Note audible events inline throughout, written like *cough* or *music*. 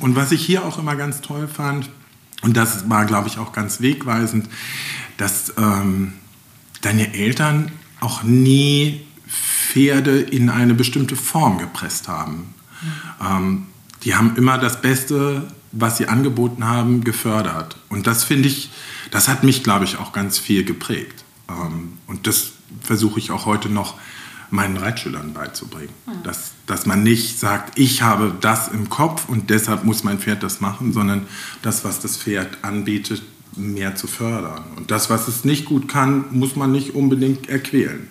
Und was ich hier auch immer ganz toll fand, und das war, glaube ich, auch ganz wegweisend, dass ähm, deine Eltern auch nie Pferde in eine bestimmte Form gepresst haben. Mhm. Ähm, die haben immer das Beste, was sie angeboten haben, gefördert. Und das finde ich, das hat mich, glaube ich, auch ganz viel geprägt. Ähm, und das versuche ich auch heute noch meinen Reitschülern beizubringen. Mhm. Dass, dass man nicht sagt, ich habe das im Kopf und deshalb muss mein Pferd das machen, sondern das, was das Pferd anbietet, mehr zu fördern. Und das, was es nicht gut kann, muss man nicht unbedingt erquälen.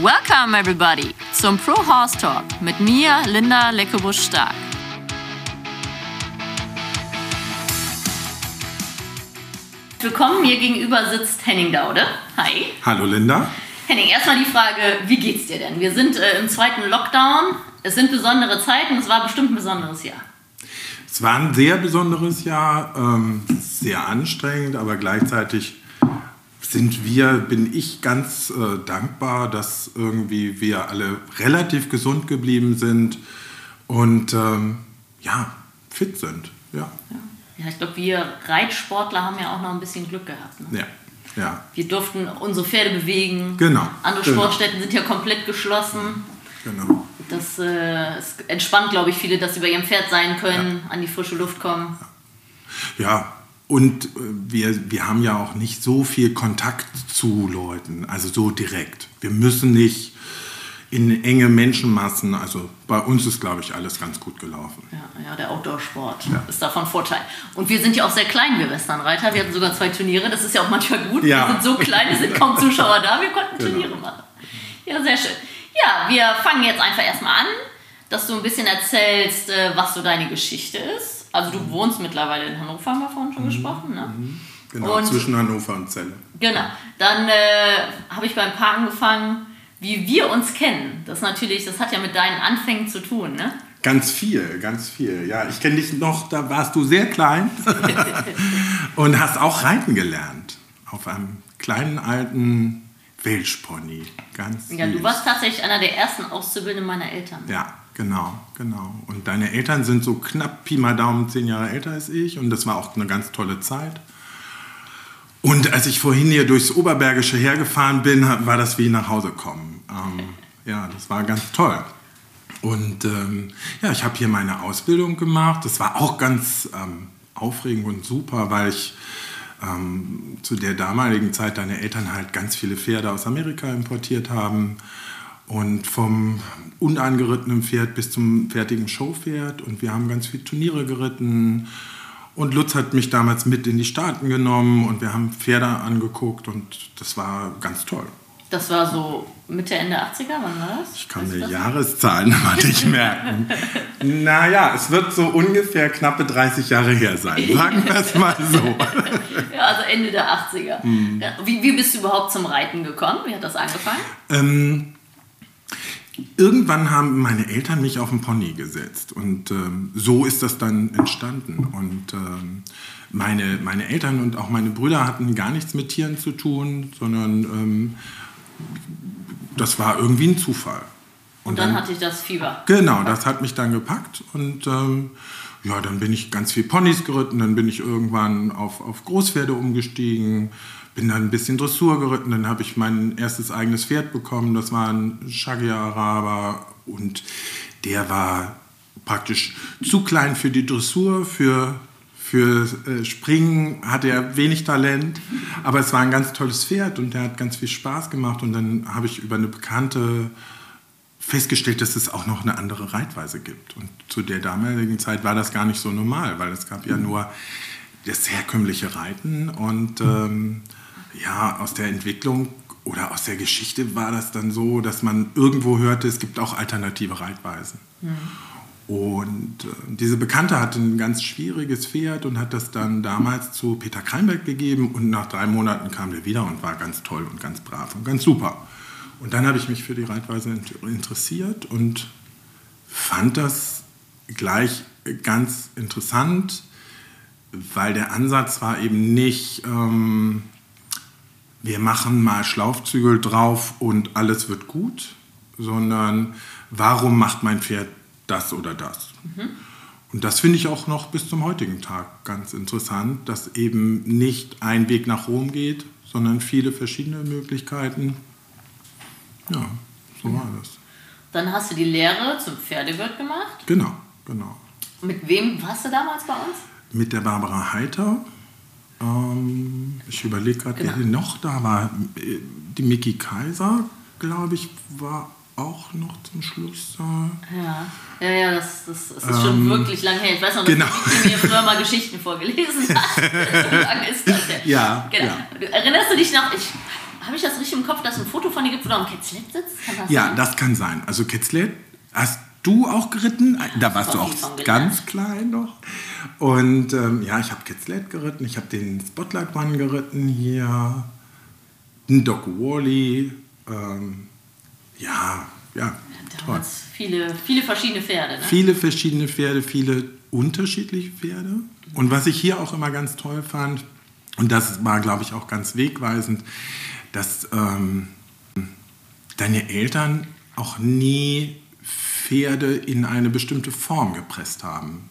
Welcome everybody zum Pro Horse Talk mit mir, Linda Leckebusch-Stark. Willkommen, mir gegenüber sitzt Henning Daude. Hi. Hallo Linda. Henning, erstmal die Frage, wie geht's dir denn? Wir sind äh, im zweiten Lockdown, es sind besondere Zeiten, es war bestimmt ein besonderes Jahr. Es war ein sehr besonderes Jahr, ähm, sehr anstrengend, aber gleichzeitig sind wir, bin ich ganz äh, dankbar, dass irgendwie wir alle relativ gesund geblieben sind und ähm, ja, fit sind. Ja, ja. Ja ich glaube, wir Reitsportler haben ja auch noch ein bisschen Glück gehabt. Ne? Ja. Ja. Wir durften unsere Pferde bewegen. Genau. Andere genau. Sportstätten sind ja komplett geschlossen. Genau. Das äh, entspannt, glaube ich, viele, dass sie bei ihrem Pferd sein können, ja. an die frische Luft kommen. Ja, und äh, wir, wir haben ja auch nicht so viel Kontakt zu Leuten, also so direkt. Wir müssen nicht in enge Menschenmassen, also bei uns ist, glaube ich, alles ganz gut gelaufen. Ja, ja der Outdoor-Sport ja. ist davon Vorteil. Und wir sind ja auch sehr klein, wir Westernreiter. Wir hatten sogar zwei Turniere, das ist ja auch manchmal gut. Ja. Wir sind so klein, es sind kaum *laughs* Zuschauer da, wir konnten genau. Turniere machen. Ja, sehr schön. Ja, wir fangen jetzt einfach erstmal an, dass du ein bisschen erzählst, äh, was so deine Geschichte ist also du wohnst mittlerweile in Hannover, haben wir vorhin schon mhm. gesprochen, ne? Mhm. Genau, und, zwischen Hannover und Celle. Genau. Dann äh, habe ich beim Paar angefangen, wie wir uns kennen. Das natürlich, das hat ja mit deinen Anfängen zu tun, ne? Ganz viel, ganz viel. Ja, ich kenne dich noch, da warst du sehr klein *laughs* und hast auch reiten gelernt. Auf einem kleinen alten Welschpony. Ganz ja, du warst tatsächlich einer der ersten Auszubildenden meiner Eltern. Ja, Genau, genau. Und deine Eltern sind so knapp Pi mal Daumen zehn Jahre älter als ich und das war auch eine ganz tolle Zeit. Und als ich vorhin hier durchs Oberbergische hergefahren bin, war das wie nach Hause kommen. Ähm, ja, das war ganz toll. Und ähm, ja, ich habe hier meine Ausbildung gemacht. Das war auch ganz ähm, aufregend und super, weil ich ähm, zu der damaligen Zeit deine Eltern halt ganz viele Pferde aus Amerika importiert haben und vom unangerittenen Pferd bis zum fertigen Showpferd. Und wir haben ganz viele Turniere geritten. Und Lutz hat mich damals mit in die Staaten genommen und wir haben Pferde angeguckt und das war ganz toll. Das war so Mitte, Ende 80er, wann war das? Ich kann mir Jahreszahlen *laughs* aber nicht merken. naja, es wird so ungefähr knappe 30 Jahre her sein, sagen wir es mal so. *laughs* ja, also Ende der 80er. Mhm. Wie, wie bist du überhaupt zum Reiten gekommen? Wie hat das angefangen? Ähm, Irgendwann haben meine Eltern mich auf den Pony gesetzt und ähm, so ist das dann entstanden. Und ähm, meine, meine Eltern und auch meine Brüder hatten gar nichts mit Tieren zu tun, sondern ähm, das war irgendwie ein Zufall. Und, und dann, dann, hatte ich das Fieber. Genau, das hat mich dann gepackt und ähm, ja, dann bin ich ganz viel Ponys geritten, dann bin ich irgendwann auf, auf Großpferde umgestiegen bin dann ein bisschen Dressur geritten, dann habe ich mein erstes eigenes Pferd bekommen, das war ein Shaggy Araber und der war praktisch zu klein für die Dressur, für, für äh, Springen hatte er wenig Talent, aber es war ein ganz tolles Pferd und der hat ganz viel Spaß gemacht und dann habe ich über eine Bekannte festgestellt, dass es auch noch eine andere Reitweise gibt. Und zu der damaligen Zeit war das gar nicht so normal, weil es gab ja nur das herkömmliche Reiten und ähm, ja, aus der Entwicklung oder aus der Geschichte war das dann so, dass man irgendwo hörte, es gibt auch alternative Reitweisen. Mhm. Und äh, diese Bekannte hatte ein ganz schwieriges Pferd und hat das dann damals zu Peter Kreinberg gegeben und nach drei Monaten kam der wieder und war ganz toll und ganz brav und ganz super. Und dann habe ich mich für die Reitweise interessiert und fand das gleich ganz interessant, weil der Ansatz war eben nicht, ähm, wir machen mal Schlaufzügel drauf und alles wird gut, sondern warum macht mein Pferd das oder das. Mhm. Und das finde ich auch noch bis zum heutigen Tag ganz interessant, dass eben nicht ein Weg nach Rom geht, sondern viele verschiedene Möglichkeiten. Ja, so war das. Dann hast du die Lehre zum Pferdewirt gemacht? Genau, genau. Mit wem warst du damals bei uns? Mit der Barbara Heiter. Ähm, ich überlege gerade, genau. wer noch da war. Die Miki Kaiser, glaube ich, war auch noch zum Schluss da. Ja, ja, ja das, das, das ist ähm, schon wirklich lange her. Ich weiß noch, dass genau. ich mir früher mal Geschichten vorgelesen habe. *laughs* so lange ist das ja. Ja, genau. ja. Erinnerst du dich noch, ich, habe ich das richtig im Kopf, dass ein Foto von dir gibt, wo du am Ketzlet sitzt? Das ja, sein? das kann sein. Also Ketzlet hast du auch geritten. Da warst du auch ganz klein noch. Und ähm, ja, ich habe Ketzlet geritten. Ich habe den Spotlight One geritten hier. Den Doc Wally. Ähm, ja, ja. Toll. Viele, viele verschiedene Pferde. Ne? Viele verschiedene Pferde, viele unterschiedliche Pferde. Und was ich hier auch immer ganz toll fand, und das war, glaube ich, auch ganz wegweisend, dass ähm, deine Eltern auch nie Pferde in eine bestimmte Form gepresst haben.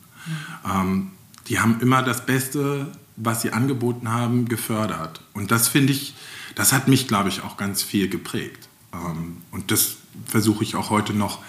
Ähm, die haben immer das Beste, was sie angeboten haben, gefördert. Und das finde ich, das hat mich, glaube ich, auch ganz viel geprägt. Ähm, und das versuche ich auch heute noch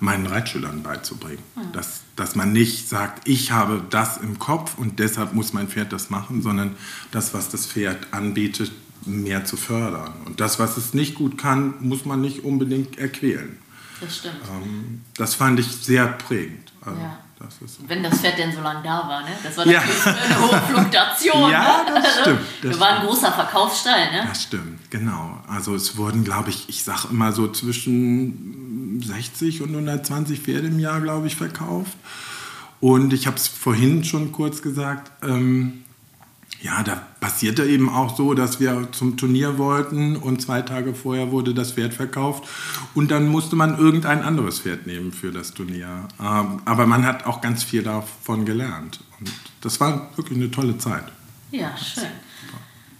meinen Reitschülern beizubringen. Mhm. Dass, dass man nicht sagt, ich habe das im Kopf und deshalb muss mein Pferd das machen, sondern das, was das Pferd anbietet, mehr zu fördern. Und das, was es nicht gut kann, muss man nicht unbedingt erquälen. Das stimmt. Ähm, das fand ich sehr prägend. Also, ja. Das. Wenn das Pferd denn so lange da war, ne? Das war natürlich ja. eine hohe Fluktuation. ja, ne? das also, stimmt. Das Wir waren ein großer Verkaufsstall, ne? Das stimmt, genau. Also es wurden, glaube ich, ich sage immer so zwischen 60 und 120 Pferde im Jahr, glaube ich, verkauft. Und ich habe es vorhin schon kurz gesagt, ähm, ja, da passierte eben auch so, dass wir zum Turnier wollten und zwei Tage vorher wurde das Pferd verkauft und dann musste man irgendein anderes Pferd nehmen für das Turnier. Ähm, aber man hat auch ganz viel davon gelernt und das war wirklich eine tolle Zeit. Ja, schön.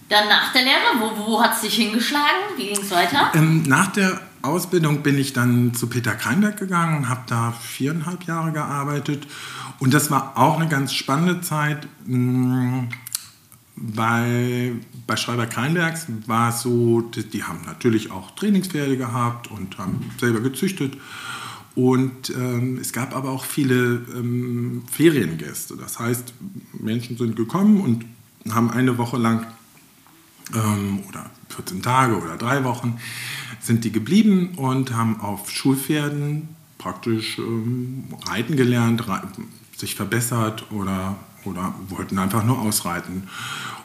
Dann nach der Lehre, wo, wo hat es dich hingeschlagen? Wie ging es weiter? Ähm, nach der Ausbildung bin ich dann zu Peter Kreinberg gegangen, habe da viereinhalb Jahre gearbeitet und das war auch eine ganz spannende Zeit. Hm, bei, bei Schreiber Kreinbergs war es so, die, die, haben natürlich auch Trainingspferde gehabt und haben selber gezüchtet. Und ähm, es gab aber auch viele ähm, Feriengäste. Das heißt, Menschen sind gekommen und haben eine Woche lang ähm, oder 14 Tage oder drei Wochen sind die geblieben und haben auf Schulpferden praktisch ähm, reiten gelernt, sich verbessert oder oder wollten einfach nur ausreiten.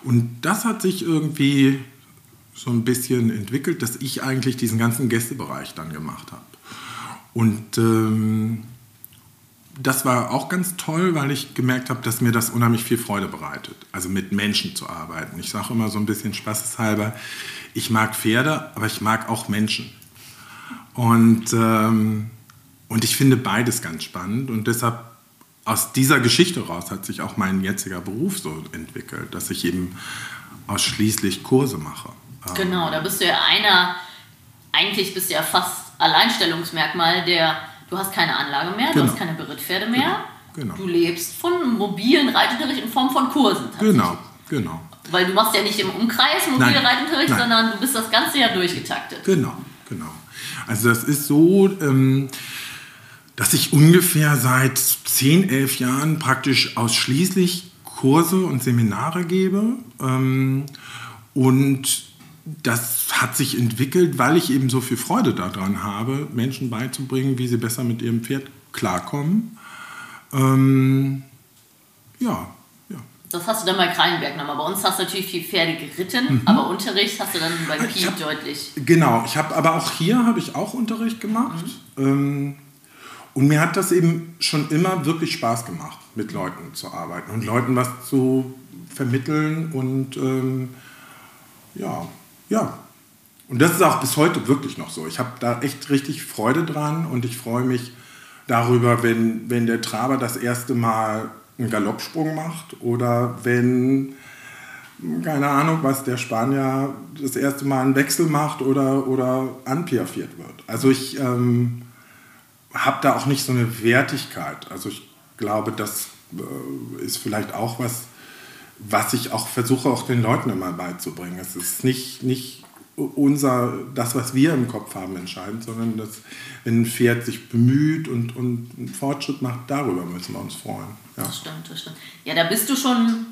Und das hat sich irgendwie so ein bisschen entwickelt, dass ich eigentlich diesen ganzen Gästebereich dann gemacht habe. Und ähm, das war auch ganz toll, weil ich gemerkt habe, dass mir das unheimlich viel Freude bereitet, also mit Menschen zu arbeiten. Ich sage immer so ein bisschen spaßeshalber, ich mag Pferde, aber ich mag auch Menschen. Und, ähm, und ich finde beides ganz spannend und deshalb aus dieser Geschichte raus hat sich auch mein jetziger Beruf so entwickelt, dass ich eben ausschließlich Kurse mache. Ähm, genau, da bist du ja einer, eigentlich bist du ja fast Alleinstellungsmerkmal, der, du hast keine Anlage mehr, genau. du hast keine Berittpferde mehr, genau. Genau. du lebst von mobilen Reitunterricht in Form von Kursen. Genau, genau. Weil du machst ja nicht im Umkreis mobile Reitunterricht, sondern du bist das ganze Jahr durchgetaktet. Genau, genau. Also das ist so, ähm, dass ich ungefähr seit 10, 11 Jahren praktisch ausschließlich Kurse und Seminare gebe. Ähm, und das hat sich entwickelt, weil ich eben so viel Freude daran habe, Menschen beizubringen, wie sie besser mit ihrem Pferd klarkommen. Ähm, ja, ja. Das hast du dann bei Kreinberg nochmal. Bei uns hast du natürlich viel Pferde geritten, mhm. aber Unterricht hast du dann bei Piet deutlich. Genau, ich habe aber auch hier habe ich auch Unterricht gemacht. Mhm. Ähm, und mir hat das eben schon immer wirklich Spaß gemacht, mit Leuten zu arbeiten und Leuten was zu vermitteln. Und ähm, ja, ja. Und das ist auch bis heute wirklich noch so. Ich habe da echt richtig Freude dran und ich freue mich darüber, wenn, wenn der Traber das erste Mal einen Galoppsprung macht oder wenn keine Ahnung, was der Spanier das erste Mal einen Wechsel macht oder, oder anpiaffiert wird. Also ich ähm, habe da auch nicht so eine Wertigkeit. Also ich glaube, das äh, ist vielleicht auch was, was ich auch versuche, auch den Leuten immer beizubringen. Es ist nicht, nicht unser, das, was wir im Kopf haben, entscheidend, sondern dass, wenn ein Pferd sich bemüht und, und einen Fortschritt macht, darüber müssen wir uns freuen. Ja. Das stimmt, das stimmt. Ja, da bist du schon,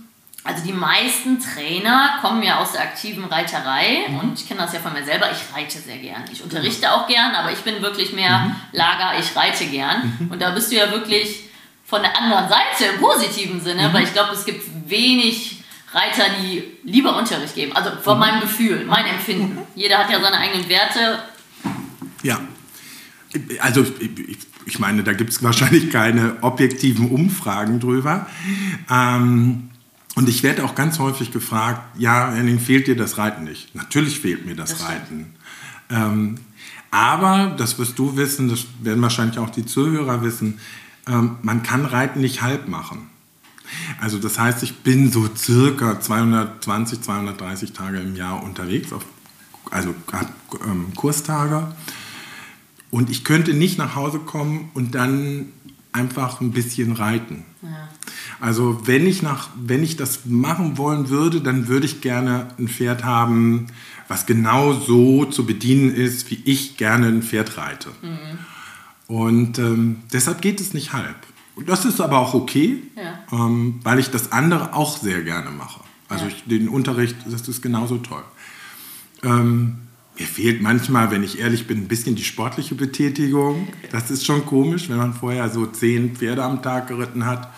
also die meisten Trainer kommen ja aus der aktiven Reiterei mhm. und ich kenne das ja von mir selber, ich reite sehr gern. Ich unterrichte auch gern, aber ich bin wirklich mehr mhm. Lager, ich reite gern. Mhm. Und da bist du ja wirklich von der anderen Seite im positiven Sinne, mhm. weil ich glaube, es gibt wenig Reiter, die lieber Unterricht geben. Also von mhm. meinem Gefühl, mein Empfinden. Jeder hat ja seine eigenen Werte. Ja. Also ich, ich meine, da gibt es wahrscheinlich keine objektiven Umfragen drüber. Ähm, und ich werde auch ganz häufig gefragt, ja, Henning, fehlt dir das Reiten nicht? Natürlich fehlt mir das, das Reiten. Ähm, aber, das wirst du wissen, das werden wahrscheinlich auch die Zuhörer wissen, ähm, man kann Reiten nicht halb machen. Also das heißt, ich bin so circa 220, 230 Tage im Jahr unterwegs, auf, also ähm, Kurstage. Und ich könnte nicht nach Hause kommen und dann einfach ein bisschen reiten. Ja. Also wenn ich, nach, wenn ich das machen wollen würde, dann würde ich gerne ein Pferd haben, was genau so zu bedienen ist, wie ich gerne ein Pferd reite. Mhm. Und ähm, deshalb geht es nicht halb. Und das ist aber auch okay, ja. ähm, weil ich das andere auch sehr gerne mache. Also ja. ich, den Unterricht, das ist genauso toll. Ähm, mir fehlt manchmal, wenn ich ehrlich bin, ein bisschen die sportliche Betätigung. Das ist schon komisch, wenn man vorher so zehn Pferde am Tag geritten hat.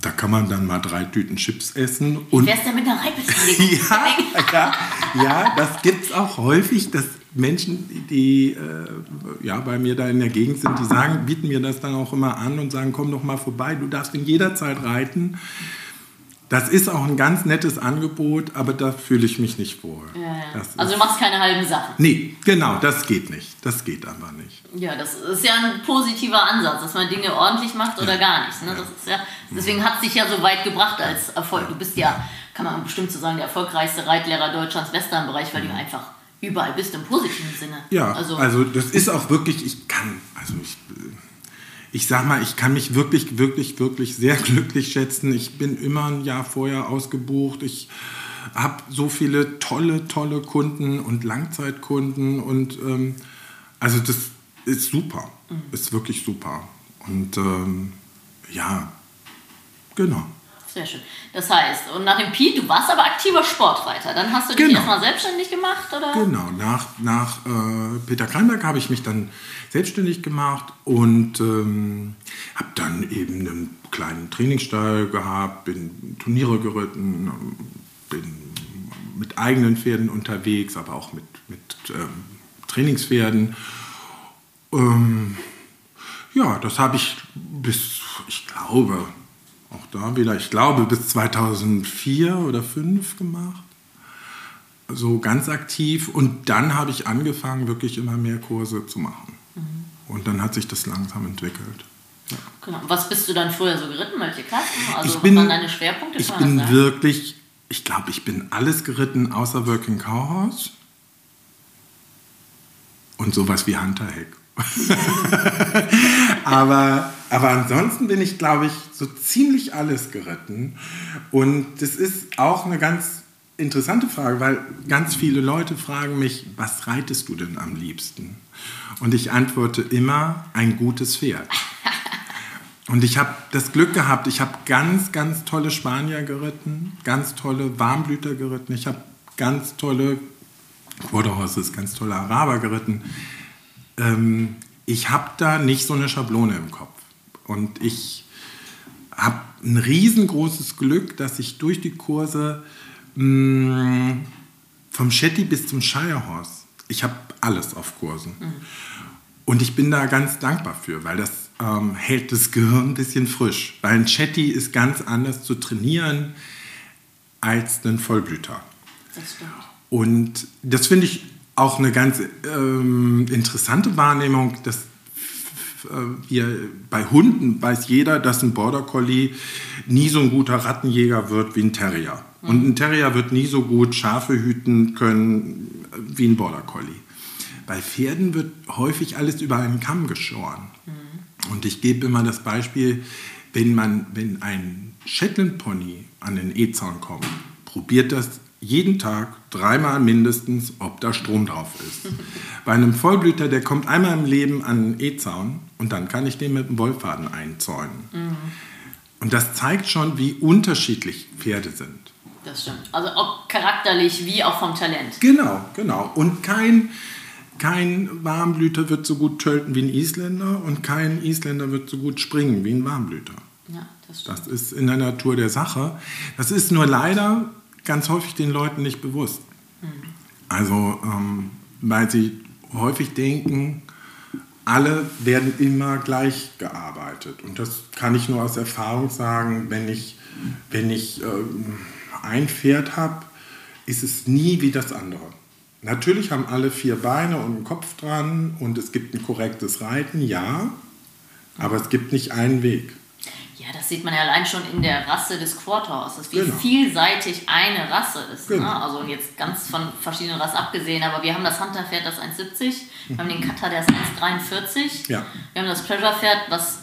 Da kann man dann mal drei Tüten Chips essen. Und Wie wär's denn mit einer Reitbeteiligung? *laughs* ja, ja, ja, das gibt es auch häufig, dass Menschen, die äh, ja, bei mir da in der Gegend sind, die sagen, bieten mir das dann auch immer an und sagen, komm doch mal vorbei, du darfst in jeder Zeit reiten. Das ist auch ein ganz nettes Angebot, aber da fühle ich mich nicht wohl. Ja, ja. Also du machst keine halben Sachen. Nee, genau, das geht nicht. Das geht aber nicht. Ja, das ist ja ein positiver Ansatz, dass man Dinge ordentlich macht oder ja. gar nicht. Ne? Das ist ja, deswegen hat es dich ja so weit gebracht als Erfolg. Du bist ja, kann man bestimmt so sagen, der erfolgreichste Reitlehrer Deutschlands Westernbereich, weil du einfach überall bist im positiven Sinne. Ja, also, also das ist auch wirklich, ich kann, also ich ich sag mal, ich kann mich wirklich, wirklich, wirklich sehr *laughs* glücklich schätzen. Ich bin immer ein Jahr vorher ausgebucht. Ich habe so viele tolle, tolle Kunden und Langzeitkunden und ähm, also das ist super, mhm. ist wirklich super. Und ähm, ja, genau. Sehr schön. Das heißt, und nach dem Pi, du warst aber aktiver Sportreiter. Dann hast du dich genau. erstmal selbstständig gemacht, oder? Genau, nach, nach äh, Peter Kreinberg habe ich mich dann selbstständig gemacht und ähm, habe dann eben einen kleinen Trainingsstall gehabt, bin Turniere geritten, bin mit eigenen Pferden unterwegs, aber auch mit, mit ähm, Trainingspferden. Ähm, ja, das habe ich bis, ich glaube, auch da wieder, ich glaube, bis 2004 oder 2005 gemacht. So ganz aktiv. Und dann habe ich angefangen, wirklich immer mehr Kurse zu machen. Mhm. Und dann hat sich das langsam entwickelt. Ja. Genau. Was bist du dann früher so geritten? Welche Klassen? Also ich bin, was waren deine Schwerpunkte? Ich bin sagen? wirklich, ich glaube, ich bin alles geritten außer Working Cowhouse und sowas wie Hunter Heck. *laughs* aber, aber ansonsten bin ich, glaube ich, so ziemlich alles geritten. Und das ist auch eine ganz interessante Frage, weil ganz viele Leute fragen mich, was reitest du denn am liebsten? Und ich antworte immer, ein gutes Pferd. *laughs* Und ich habe das Glück gehabt, ich habe ganz, ganz tolle Spanier geritten, ganz tolle Warmblüter geritten, ich habe ganz tolle Quarter Horses, ganz tolle Araber geritten ähm, ich habe da nicht so eine Schablone im Kopf. Und ich habe ein riesengroßes Glück, dass ich durch die Kurse mh, mm, vom Shetty bis zum Shirehorse, ich habe alles auf Kursen. Mhm. Und ich bin da ganz dankbar für, weil das ähm, hält das Gehirn ein bisschen frisch. Weil ein Chatty ist ganz anders zu trainieren als ein Vollblüter. Das stimmt. Und das finde ich auch eine ganz ähm, interessante Wahrnehmung, dass wir, bei Hunden weiß jeder, dass ein Border Collie nie so ein guter Rattenjäger wird wie ein Terrier. Mhm. Und ein Terrier wird nie so gut Schafe hüten können wie ein Border Collie. Bei Pferden wird häufig alles über einen Kamm geschoren. Mhm. Und ich gebe immer das Beispiel, wenn, man, wenn ein Shetland Pony an den E-Zaun kommt, probiert das jeden Tag dreimal mindestens, ob da Strom drauf ist. *laughs* Bei einem Vollblüter, der kommt einmal im Leben an den E-Zaun und dann kann ich den mit dem Wollfaden einzäunen. Mhm. Und das zeigt schon, wie unterschiedlich Pferde sind. Das stimmt. Also ob charakterlich wie auch vom Talent. Genau, genau. Und kein, kein Warmblüter wird so gut tölten wie ein Isländer und kein Isländer wird so gut springen wie ein Warmblüter. Ja, das stimmt. Das ist in der Natur der Sache. Das ist nur leider ganz häufig den Leuten nicht bewusst. Also, ähm, weil sie häufig denken, alle werden immer gleich gearbeitet. Und das kann ich nur aus Erfahrung sagen, wenn ich, wenn ich ähm, ein Pferd habe, ist es nie wie das andere. Natürlich haben alle vier Beine und einen Kopf dran und es gibt ein korrektes Reiten, ja, aber es gibt nicht einen Weg. Ja, das sieht man ja allein schon in der Rasse des Quarterhorses, wie genau. vielseitig eine Rasse ist. Ne? Genau. Ne? Also jetzt ganz von verschiedenen Rassen abgesehen, aber wir haben das Hunter-Pferd, das 1,70, wir haben den Cutter, der ist 1,43, ja. wir haben das Pleasure-Pferd, was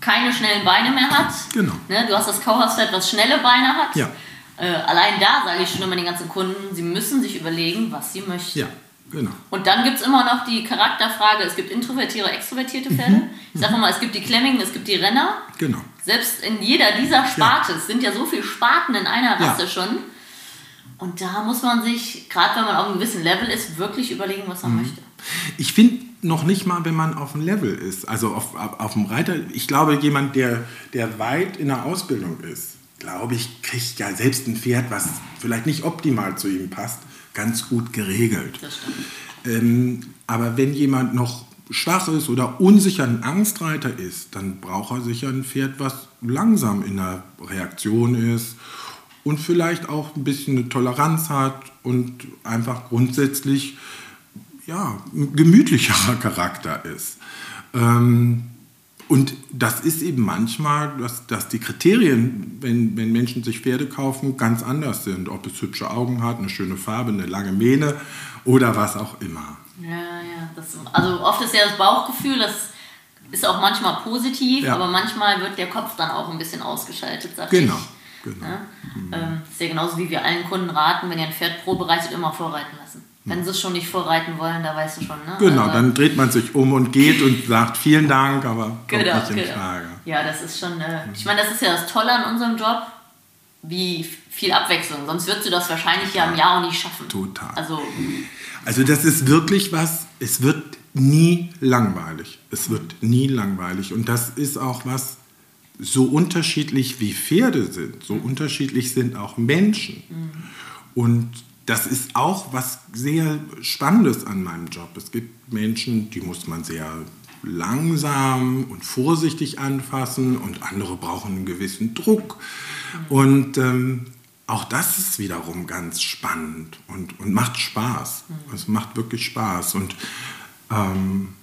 keine schnellen Beine mehr hat. Genau. Ne? Du hast das Cowhouse-Pferd, was schnelle Beine hat. Ja. Äh, allein da sage ich schon immer den ganzen Kunden, sie müssen sich überlegen, was sie möchten. Ja. Genau. Und dann gibt es immer noch die Charakterfrage, es gibt introvertierte, extrovertierte Pferde. Mhm. Ich sage mal, es gibt die Klemmigen, es gibt die Renner. Genau. Selbst in jeder dieser Sparte, ja. es sind ja so viele Sparten in einer Rasse ja. schon. Und da muss man sich, gerade wenn man auf einem gewissen Level ist, wirklich überlegen, was man mhm. möchte. Ich finde noch nicht mal, wenn man auf dem Level ist, also auf, auf, auf dem Reiter, ich glaube, jemand, der, der weit in der Ausbildung ist, glaube ich, kriegt ja selbst ein Pferd, was vielleicht nicht optimal zu ihm passt, ganz gut geregelt. Ähm, aber wenn jemand noch schwach ist oder unsicher ein Angstreiter ist, dann braucht er sicher ein Pferd, was langsam in der Reaktion ist und vielleicht auch ein bisschen eine Toleranz hat und einfach grundsätzlich ja, gemütlicherer Charakter ist. Ähm, und das ist eben manchmal, dass, dass die Kriterien, wenn, wenn Menschen sich Pferde kaufen, ganz anders sind. Ob es hübsche Augen hat, eine schöne Farbe, eine lange Mähne oder was auch immer. Ja, ja. Das, also oft ist ja das Bauchgefühl, das ist auch manchmal positiv, ja. aber manchmal wird der Kopf dann auch ein bisschen ausgeschaltet, sag genau. ich. Genau. Ja? Mhm. Ähm, ist ja genauso wie wir allen Kunden raten, wenn ihr ein Pferd probereitet, immer vorreiten lassen. Wenn sie es schon nicht vorreiten wollen, da weißt du schon, ne? Genau, also, dann dreht man sich um und geht und sagt vielen Dank, aber kommt genau, nicht in genau. Frage. Ja, das ist schon, äh, ich meine, das ist ja das Tolle an unserem Job, wie viel Abwechslung. Sonst würdest du das wahrscheinlich ja im Jahr auch nicht schaffen. Total. Also, also das ist wirklich was, es wird nie langweilig. Es wird nie langweilig. Und das ist auch was, so unterschiedlich wie Pferde sind, so unterschiedlich sind auch Menschen. Mhm. Und das ist auch was sehr Spannendes an meinem Job. Es gibt Menschen, die muss man sehr langsam und vorsichtig anfassen und andere brauchen einen gewissen Druck. Und ähm, auch das ist wiederum ganz spannend und, und macht Spaß. Es macht wirklich Spaß. Und ähm,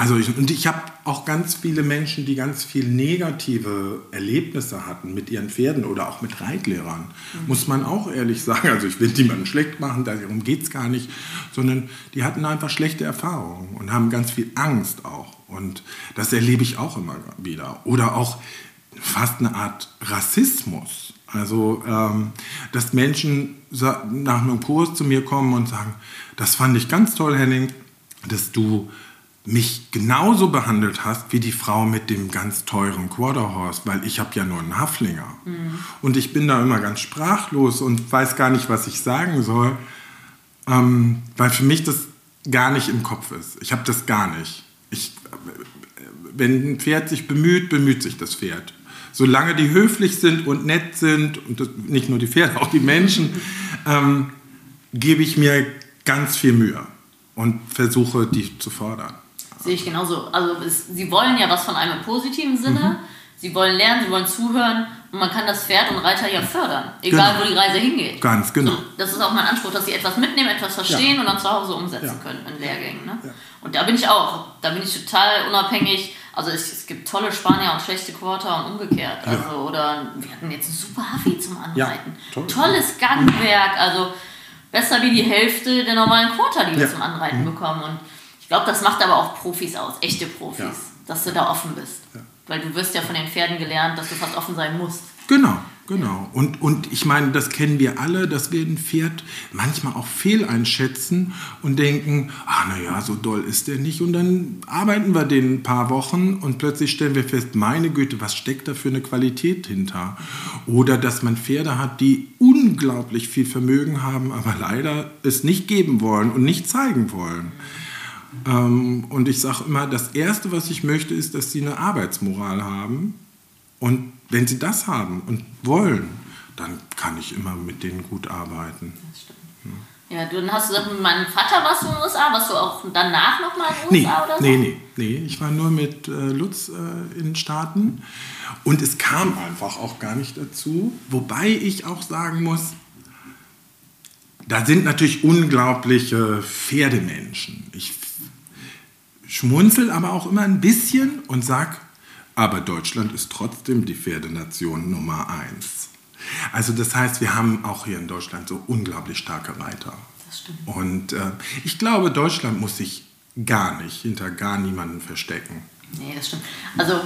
also ich, und ich habe auch ganz viele Menschen, die ganz viele negative Erlebnisse hatten mit ihren Pferden oder auch mit Reitlehrern. Mhm. Muss man auch ehrlich *laughs* sagen. Also ich will niemanden schlecht machen, darum geht es gar nicht. Sondern die hatten einfach schlechte Erfahrungen und haben ganz viel Angst auch. Und das erlebe ich auch immer wieder. Oder auch fast eine Art Rassismus. Also, ähm, dass Menschen nach einem Kurs zu mir kommen und sagen, das fand ich ganz toll, Henning, dass du mich genauso behandelt hast wie die Frau mit dem ganz teuren Quarterhorse, weil ich habe ja nur einen Haflinger. Mhm. Und ich bin da immer ganz sprachlos und weiß gar nicht, was ich sagen soll, ähm, weil für mich das gar nicht im Kopf ist. Ich habe das gar nicht. Ich, wenn ein Pferd sich bemüht, bemüht sich das Pferd. Solange die höflich sind und nett sind, und das, nicht nur die Pferde, *laughs* auch die Menschen, ähm, gebe ich mir ganz viel Mühe und versuche, die zu fordern. Sehe ich genauso. Also es, sie wollen ja was von einem im positiven Sinne. Mhm. Sie wollen lernen, sie wollen zuhören Und man kann das Pferd und Reiter ja fördern, egal genau. wo die Reise hingeht. Ganz genau. So, das ist auch mein Anspruch, dass sie etwas mitnehmen, etwas verstehen ja. und dann zu Hause umsetzen ja. können in Lehrgängen. Ne? Ja. Und da bin ich auch, da bin ich total unabhängig. Also es, es gibt tolle Spanier und schlechte Quarter und umgekehrt. Also, Oder wir hatten jetzt einen super Huffy zum Anreiten. Toll. Tolles Gangwerk, also besser wie die Hälfte der normalen Quarter, die wir zum Anreiten mhm. bekommen. Und glaube, das macht aber auch Profis aus, echte Profis, dass du da offen bist. Weil du wirst ja von den Pferden gelernt, dass du fast offen sein musst. Genau, genau. Und, und ich meine, das kennen wir alle, dass wir ein Pferd manchmal auch fehleinschätzen und denken, ah naja, so doll ist der nicht. Und dann arbeiten wir den ein paar Wochen und plötzlich stellen wir fest, meine Güte, was steckt da für eine Qualität hinter? Oder dass man Pferde hat, die unglaublich viel Vermögen haben, aber leider es nicht geben wollen und nicht zeigen wollen. Ähm, und ich sage immer, das Erste, was ich möchte, ist, dass sie eine Arbeitsmoral haben. Und wenn sie das haben und wollen, dann kann ich immer mit denen gut arbeiten. Das stimmt. Ja, dann hast du gesagt, mit meinem Vater warst du in den USA, warst du auch danach nochmal in den USA nee, oder so? Nee, nee, nee. Ich war nur mit äh, Lutz äh, in den Staaten und es kam einfach auch gar nicht dazu. Wobei ich auch sagen muss, da sind natürlich unglaubliche Pferdemenschen. Ich schmunzel aber auch immer ein bisschen und sag, aber Deutschland ist trotzdem die Pferdenation Nummer eins. Also das heißt, wir haben auch hier in Deutschland so unglaublich starke Reiter. Das stimmt. Und äh, ich glaube, Deutschland muss sich gar nicht hinter gar niemanden verstecken. Nee, das stimmt. Also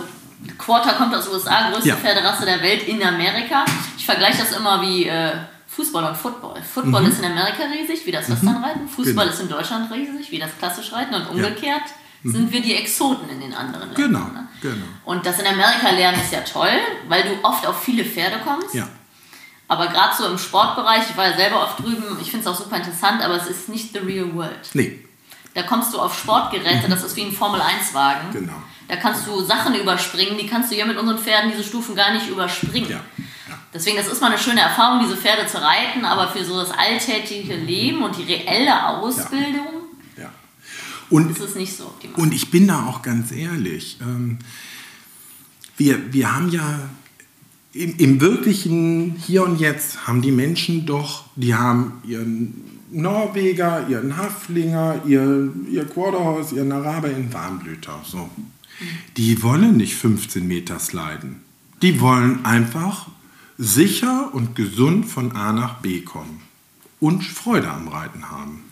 Quarter kommt aus den USA, größte ja. Pferderasse der Welt in Amerika. Ich vergleiche das immer wie äh, Fußball und Football. Football mhm. ist in Amerika riesig, wie das mhm. Westernreiten. Fußball genau. ist in Deutschland riesig, wie das klassisch Reiten und umgekehrt. Ja sind wir die Exoten in den anderen Ländern. Genau, ne? genau. Und das in Amerika lernen ist ja toll, weil du oft auf viele Pferde kommst. Ja. Aber gerade so im Sportbereich, ich war ja selber oft drüben, ich finde es auch super interessant, aber es ist nicht the real world. Nee. Da kommst du auf Sportgeräte, mhm. das ist wie ein Formel-1-Wagen. Genau. Da kannst du Sachen überspringen, die kannst du ja mit unseren Pferden diese Stufen gar nicht überspringen. Ja. ja. Deswegen, das ist mal eine schöne Erfahrung, diese Pferde zu reiten, aber für so das alltägliche Leben und die reelle Ausbildung und, ist es nicht so optimal. Und ich bin da auch ganz ehrlich. Ähm, wir, wir haben ja im, im wirklichen Hier und Jetzt haben die Menschen doch, die haben ihren Norweger, ihren Haflinger, ihr, ihr Quarterhaus, ihren Araber, ihren Warmblüter. So. Die wollen nicht 15 Meter sliden. Die wollen einfach sicher und gesund von A nach B kommen und Freude am Reiten haben.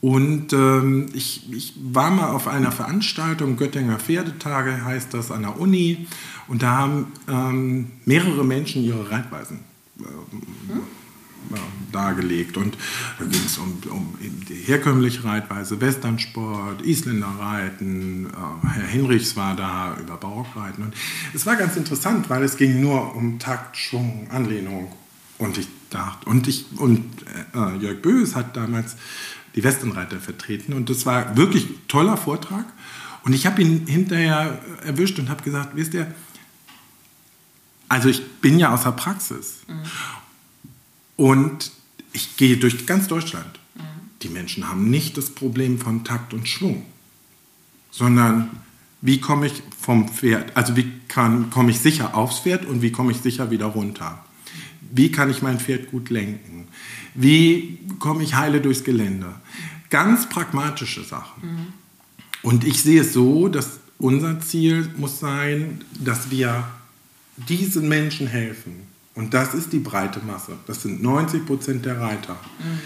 Und ähm, ich, ich war mal auf einer Veranstaltung, Göttinger Pferdetage heißt das, an der Uni. Und da haben ähm, mehrere Menschen ihre Reitweisen äh, äh, dargelegt. Und da ging es um, um die herkömmliche Reitweise, Westernsport, Isländerreiten. Äh, Herr Hinrichs war da über Barockreiten. Und es war ganz interessant, weil es ging nur um Takt, Schwung, Anlehnung. Und ich dachte, und, ich, und äh, Jörg Bös hat damals die Westernreiter vertreten. Und das war wirklich ein toller Vortrag. Und ich habe ihn hinterher erwischt und habe gesagt, wisst ihr, also ich bin ja aus der Praxis. Mhm. Und ich gehe durch ganz Deutschland. Mhm. Die Menschen haben nicht das Problem von Takt und Schwung, sondern wie komme ich vom Pferd, also wie komme ich sicher aufs Pferd und wie komme ich sicher wieder runter? Wie kann ich mein Pferd gut lenken? Wie komme ich heile durchs Gelände? Ganz pragmatische Sachen. Mhm. Und ich sehe es so, dass unser Ziel muss sein, dass wir diesen Menschen helfen. Und das ist die breite Masse. Das sind 90 Prozent der Reiter. Mhm.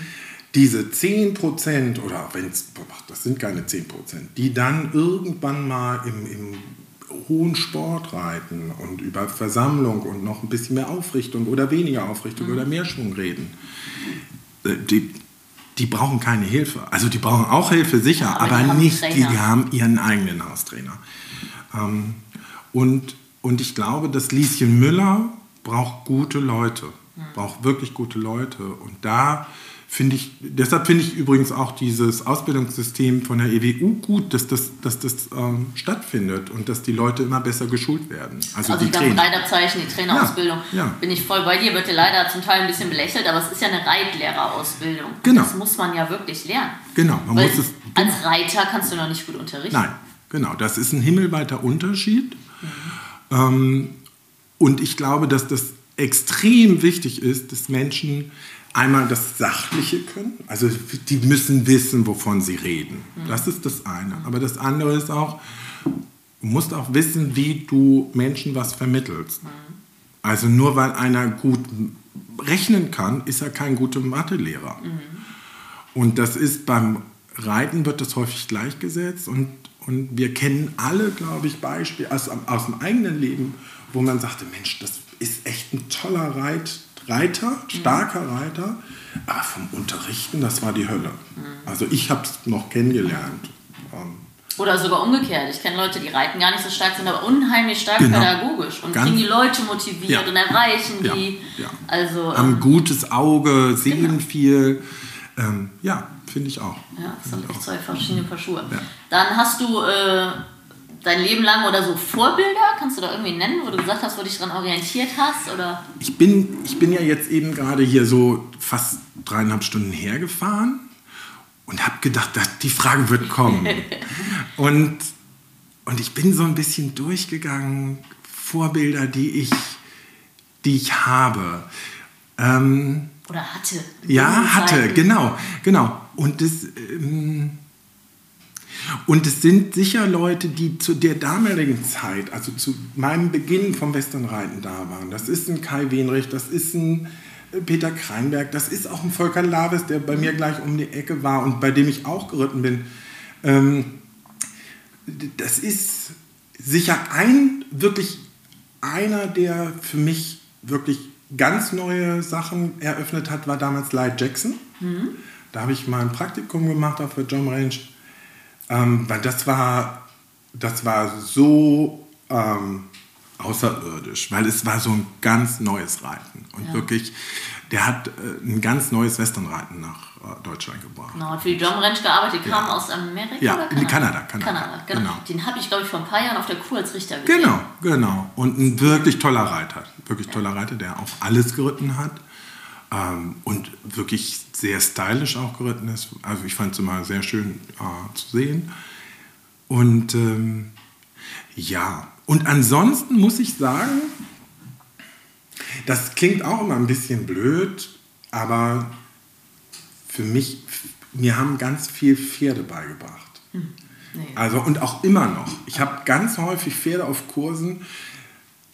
Diese 10 Prozent, oder wenn es, das sind keine 10 Prozent, die dann irgendwann mal im, im hohen Sport reiten und über Versammlung und noch ein bisschen mehr Aufrichtung oder weniger Aufrichtung mhm. oder mehr Schwung reden. Äh, die, die brauchen keine Hilfe. Also die brauchen auch Hilfe, sicher, ja, aber, aber nicht, die, die, haben ihren eigenen Haustrainer. Ähm, und, und ich glaube, dass Lieschen Müller braucht gute Leute, mhm. braucht wirklich gute Leute. Und da finde ich, deshalb finde ich übrigens auch dieses Ausbildungssystem von der EWU gut, dass das, dass das ähm, stattfindet und dass die Leute immer besser geschult werden. Also, also die Reiterzeichen, die Trainerausbildung, ja, ja. bin ich voll bei dir, wird ja leider zum Teil ein bisschen belächelt, aber es ist ja eine Reitlehrerausbildung. Genau. Das muss man ja wirklich lernen. Genau, man Weil muss es. Als Reiter kannst du noch nicht gut unterrichten. Nein, genau, das ist ein himmelweiter Unterschied. Mhm. Ähm, und ich glaube, dass das extrem wichtig ist, dass Menschen einmal das Sachliche können. Also die müssen wissen, wovon sie reden. Mhm. Das ist das eine. Aber das andere ist auch, du musst auch wissen, wie du Menschen was vermittelst. Mhm. Also nur weil einer gut rechnen kann, ist er kein guter Mathelehrer. Mhm. Und das ist beim Reiten wird das häufig gleichgesetzt und, und wir kennen alle, glaube ich, Beispiele aus, aus dem eigenen Leben, wo man sagte, Mensch, das ist echt ein toller Reit, Reiter, starker Reiter, aber vom Unterrichten, das war die Hölle. Also ich habe es noch kennengelernt. Ähm, Oder sogar umgekehrt. Ich kenne Leute, die reiten gar nicht so stark, sind aber unheimlich stark genau. pädagogisch und Ganz kriegen die Leute motiviert ja. und erreichen die. Ja. Also, Haben ähm, gutes Auge, sehen genau. viel. Ähm, ja, finde ich auch. Ja, das sind echt zwei verschiedene Paar Schuhe. Ja. Dann hast du äh, dein Leben lang oder so Vorbilder? Kannst du da irgendwie nennen, wo du gesagt hast, wo du dich daran orientiert hast? Oder? Ich, bin, ich bin ja jetzt eben gerade hier so fast dreieinhalb Stunden hergefahren und habe gedacht, die Frage wird kommen. *laughs* und, und ich bin so ein bisschen durchgegangen, Vorbilder, die ich, die ich habe. Ähm, oder hatte. Ja, hatte, genau, genau. Und das... Ähm, und es sind sicher Leute, die zu der damaligen Zeit, also zu meinem Beginn vom Westernreiten da waren. Das ist ein Kai Wenrich, das ist ein äh, Peter Kreinberg, das ist auch ein Volker Laves, der bei mir gleich um die Ecke war und bei dem ich auch geritten bin. Ähm, das ist sicher ein, wirklich einer, der für mich wirklich ganz neue Sachen eröffnet hat, war damals Light Jackson. Mhm. Da habe ich mal ein Praktikum gemacht auf der John Range ähm, weil das war, das war so ähm, außerirdisch, weil es war so ein ganz neues Reiten. Und ja. wirklich, der hat äh, ein ganz neues Westernreiten nach äh, Deutschland gebracht. Genau, hat für die John Ranch gearbeitet, die ja. kam aus Amerika ja, oder Kanada? Kanada, Kanada. Kanada genau. genau. Den habe ich, glaube ich, vor ein paar Jahren auf der Kur als Richter gesehen. Genau, genau. Und ein wirklich toller Reiter. Wirklich toller Reiter, der auch alles geritten hat. Ähm, und wirklich sehr stylisch auch geritten ist. Also ich fand es immer sehr schön äh, zu sehen. Und ähm, ja, und ansonsten muss ich sagen, das klingt auch immer ein bisschen blöd, aber für mich, mir haben ganz viel Pferde beigebracht. Hm. Nee. Also und auch immer noch. Ich habe ganz häufig Pferde auf Kursen,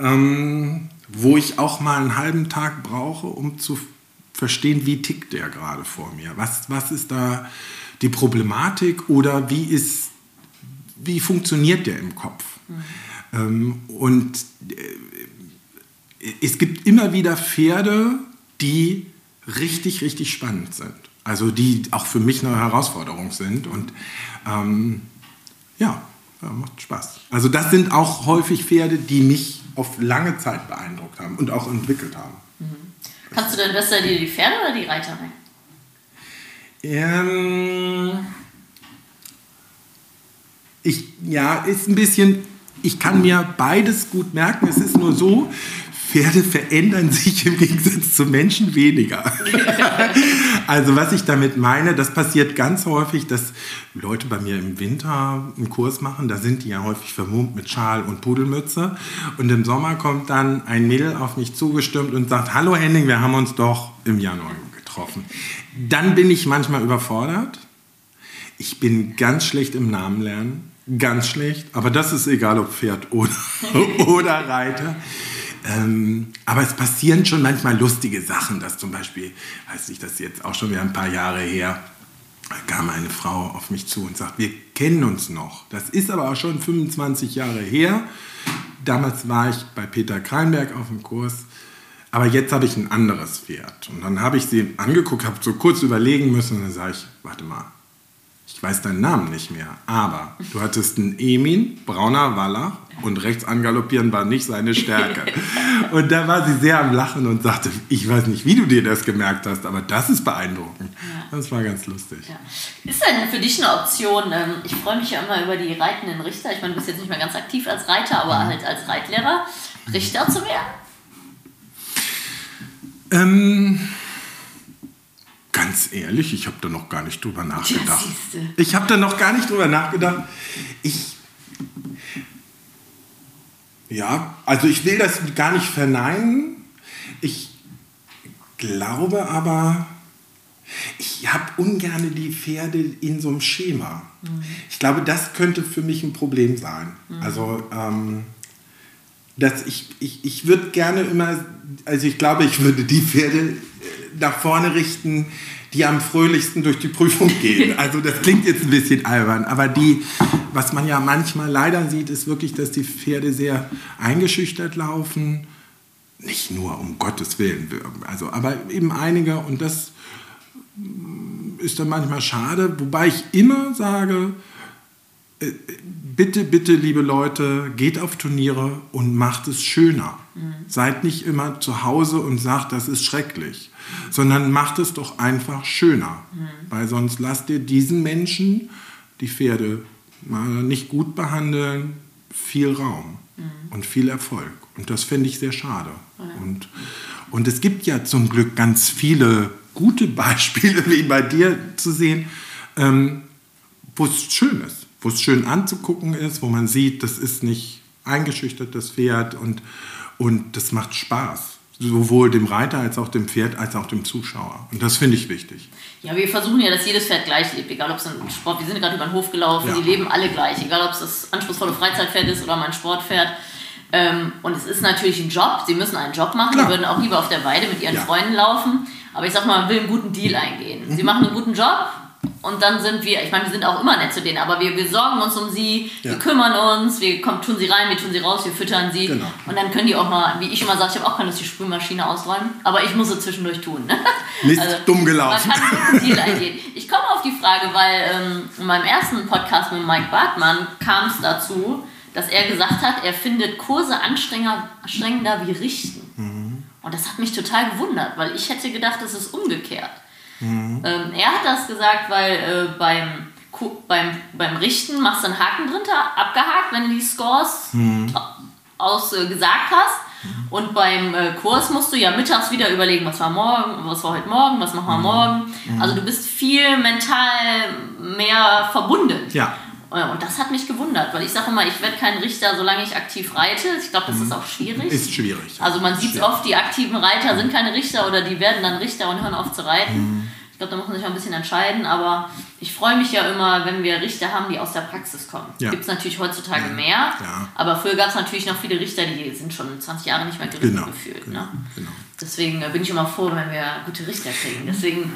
ähm, wo ich auch mal einen halben Tag brauche, um zu verstehen, wie tickt der gerade vor mir? Was, was ist da die Problematik oder wie, ist, wie funktioniert der im Kopf? Mhm. Ähm, und äh, es gibt immer wieder Pferde, die richtig, richtig spannend sind. Also die auch für mich eine Herausforderung sind. Und ähm, ja, ja, macht Spaß. Also das sind auch häufig Pferde, die mich auf lange Zeit beeindruckt haben und auch entwickelt haben. Kannst du denn besser dir die Pferde oder die Reiter nehmen? Ähm, ich, ja, ist ein bisschen, ich kann mir beides gut merken. Es ist nur so, Pferde verändern *laughs* sich im Gegensatz zu Menschen weniger. *laughs* also was ich damit meine, das passiert ganz häufig, dass Leute bei mir im Winter einen Kurs machen, da sind die ja häufig vermummt mit Schal und Pudelmütze und im Sommer kommt dann ein Mädel auf mich zugestimmt und sagt, hallo Henning, wir haben uns doch im Januar getroffen. Dann bin ich manchmal überfordert. Ich bin ganz schlecht im Namen lernen, ganz schlecht, aber das ist egal, ob Pferd oder, *laughs* oder Reiter. Ähm, aber es passieren schon manchmal lustige Sachen, dass zum Beispiel, weiß ich, das jetzt auch schon wieder ein paar Jahre her, kam eine Frau auf mich zu und sagt, wir kennen uns noch. Das ist aber auch schon 25 Jahre her. Damals war ich bei Peter Kreinberg auf dem Kurs, aber jetzt habe ich ein anderes Pferd. Und dann habe ich sie angeguckt, habe so kurz überlegen müssen und dann sage ich, warte mal, ich weiß deinen Namen nicht mehr, aber du hattest einen Emin, brauner Wallach und rechts angaloppieren war nicht seine Stärke. *laughs* und da war sie sehr am Lachen und sagte, ich weiß nicht, wie du dir das gemerkt hast, aber das ist beeindruckend. Ja. Das war ganz lustig. Ja. Ist denn für dich eine Option, ähm, ich freue mich ja immer über die reitenden Richter, ich meine, du bist jetzt nicht mehr ganz aktiv als Reiter, aber mhm. halt als Reitlehrer, Richter zu werden? Ähm Ganz ehrlich, ich habe da noch gar nicht drüber nachgedacht. Ich habe da noch gar nicht drüber nachgedacht. Ich, Ja, also ich will das gar nicht verneinen. Ich glaube aber, ich habe ungern die Pferde in so einem Schema. Mhm. Ich glaube, das könnte für mich ein Problem sein. Mhm. Also, ähm, dass ich, ich, ich würde gerne immer, also ich glaube, ich würde die Pferde äh, nach vorne richten, die am fröhlichsten durch die Prüfung gehen. *laughs* Also das klingt jetzt ein bisschen albern, aber die, was man ja manchmal leider sieht, ist wirklich, dass die Pferde sehr eingeschüchtert laufen. Nicht nur um Gottes Willen, also, aber eben einige und das ist dann manchmal schade, wobei ich immer sage, bitte, bitte, liebe Leute, geht auf Turniere und macht es schöner. Mhm. Seid nicht immer zu Hause und sagt, das ist schrecklich, sondern macht es doch einfach schöner. Mhm. Weil sonst lasst ihr diesen Menschen, die Pferde, mal nicht gut behandeln, viel Raum mhm. und viel Erfolg. Und das finde ich sehr schade. Ja. Und, und es gibt ja zum Glück ganz viele gute *laughs* Beispiele, wie bei dir zu sehen, ähm, wo es schön ist wo es schön anzugucken ist, wo man sieht, das ist nicht eingeschüchtert, das Pferd und, und das macht Spaß. Sowohl dem Reiter als auch dem Pferd als auch dem Zuschauer. Und das finde ich wichtig. Ja, wir versuchen ja, dass jedes Pferd gleich lebt. Egal, ob es ein Sport, wir sind gerade über den Hof gelaufen, ja. die leben alle gleich. Egal, ob es das anspruchsvolle Freizeitpferd ist oder mein Sportpferd. Ähm, und es ist natürlich ein Job. Sie müssen einen Job machen. Klar. Sie würden auch lieber auf der Weide mit ihren ja. Freunden laufen. Aber ich sag mal, man will einen guten Deal eingehen. Mhm. Sie machen einen guten Job, und dann sind wir, ich meine, wir sind auch immer nett zu denen, aber wir, wir sorgen uns um sie, ja. wir kümmern uns, wir kommen, tun sie rein, wir tun sie raus, wir füttern sie. Genau. Und dann können die auch mal, wie ich immer sage, ich habe auch keine Lust, die Spülmaschine ausräumen, aber ich muss sie zwischendurch tun. *laughs* Nicht also, dumm gelaufen. Man kann Deal eingehen. Ich komme auf die Frage, weil ähm, in meinem ersten Podcast mit Mike Bartmann kam es dazu, dass er gesagt hat, er findet Kurse anstrengender wie Richten. Mhm. Und das hat mich total gewundert, weil ich hätte gedacht, es ist umgekehrt. Mhm. Ähm, er hat das gesagt, weil äh, beim, beim, beim Richten machst du einen Haken drunter, abgehakt, wenn du die Scores mhm. ausgesagt äh, hast. Mhm. Und beim äh, Kurs musst du ja mittags wieder überlegen, was war morgen, was war heute Morgen, was machen wir mhm. morgen. Mhm. Also du bist viel mental mehr verbunden. Ja. Äh, und das hat mich gewundert, weil ich sage immer, ich werde kein Richter, solange ich aktiv reite. Ich glaube, das mhm. ist auch schwierig. Ist schwierig. Also man sieht oft, die aktiven Reiter sind keine Richter oder die werden dann Richter und hören auf zu reiten. Mhm. Ich glaube, da muss man sich auch ein bisschen entscheiden, aber ich freue mich ja immer, wenn wir Richter haben, die aus der Praxis kommen. Ja. Gibt es natürlich heutzutage ja. mehr, ja. aber früher gab es natürlich noch viele Richter, die sind schon 20 Jahre nicht mehr geritten genau. gefühlt. Genau. Ne? Genau. Deswegen äh, bin ich immer froh, wenn wir gute Richter kriegen. Deswegen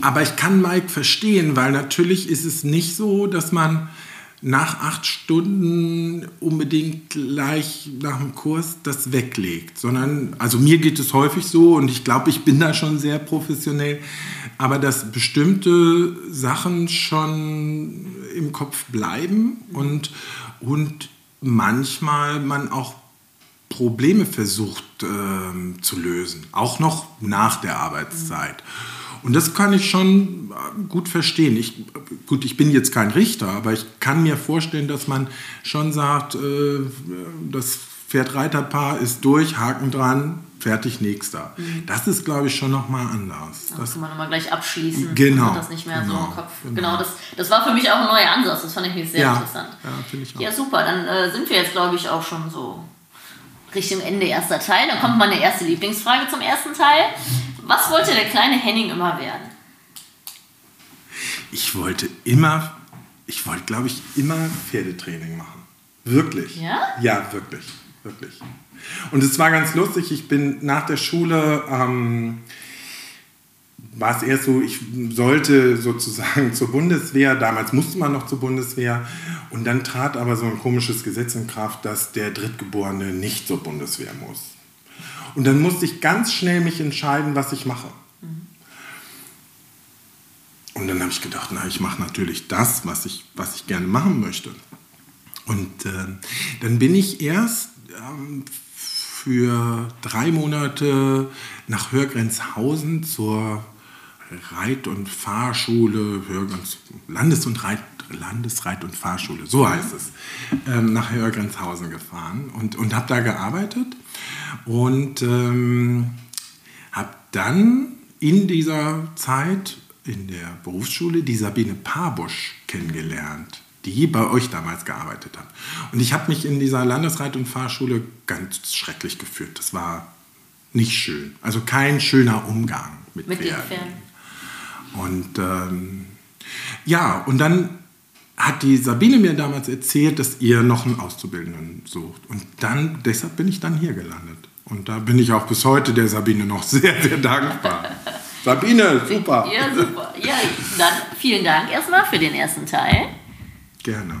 aber ich kann Mike verstehen, weil natürlich ist es nicht so, dass man nach acht Stunden unbedingt gleich nach dem Kurs das weglegt, sondern, also mir geht es häufig so und ich glaube, ich bin da schon sehr professionell, aber dass bestimmte Sachen schon im Kopf bleiben und, und manchmal man auch Probleme versucht äh, zu lösen, auch noch nach der Arbeitszeit. Mhm. Und das kann ich schon gut verstehen. Ich, gut, ich bin jetzt kein Richter, aber ich kann mir vorstellen, dass man schon sagt, äh, das Pferd-Reiter-Paar ist durch, Haken dran, fertig, nächster. Mhm. Das ist, glaube ich, schon nochmal anders. Das kann man nochmal gleich abschließen. Genau. Das nicht mehr genau, so im Kopf. Genau, genau das, das war für mich auch ein neuer Ansatz. Das fand ich sehr ja, interessant. Ja, finde ich auch. Ja, super. Dann äh, sind wir jetzt, glaube ich, auch schon so Richtung Ende erster Teil. Dann kommt meine erste Lieblingsfrage zum ersten Teil. Was wollte der kleine Henning immer werden? Ich wollte immer, ich wollte, glaube ich, immer Pferdetraining machen. Wirklich. Ja? Ja, wirklich. Wirklich. Und es war ganz lustig. Ich bin nach der Schule, ähm, war es erst so, ich sollte sozusagen *laughs* zur Bundeswehr. Damals musste man noch zur Bundeswehr. Und dann trat aber so ein komisches Gesetz in Kraft, dass der Drittgeborene nicht zur Bundeswehr muss. Und dann musste ich ganz schnell mich entscheiden, was ich mache. Und dann habe ich gedacht, na, ich mache natürlich das, was ich, was ich gerne machen möchte. Und äh, dann bin ich erst ähm, für drei Monate nach Hörgrenzhausen zur Reit- und Fahrschule, Hörgrenz, Landes- und Reit, Landesreit- und Fahrschule, so heißt es, ähm, nach Hörgrenzhausen gefahren und, und habe da gearbeitet. Und ähm, habe dann in dieser Zeit in der Berufsschule die Sabine Parbusch kennengelernt. die bei euch damals gearbeitet haben. Und ich habe mich in dieser Landesreit- und Fahrschule ganz schrecklich gefühlt. Das war nicht schön. Also kein schöner Umgang mit, mit Pferden. Den Pferden. Und ähm, ja, und dann hat die Sabine mir damals erzählt, dass ihr noch einen Auszubildenden sucht. Und dann, deshalb bin ich dann hier gelandet. Und da bin ich auch bis heute der Sabine noch sehr, sehr dankbar. *laughs* Sabine, super. Ja, super. Ja, dann vielen Dank erstmal für den ersten Teil. Gerne.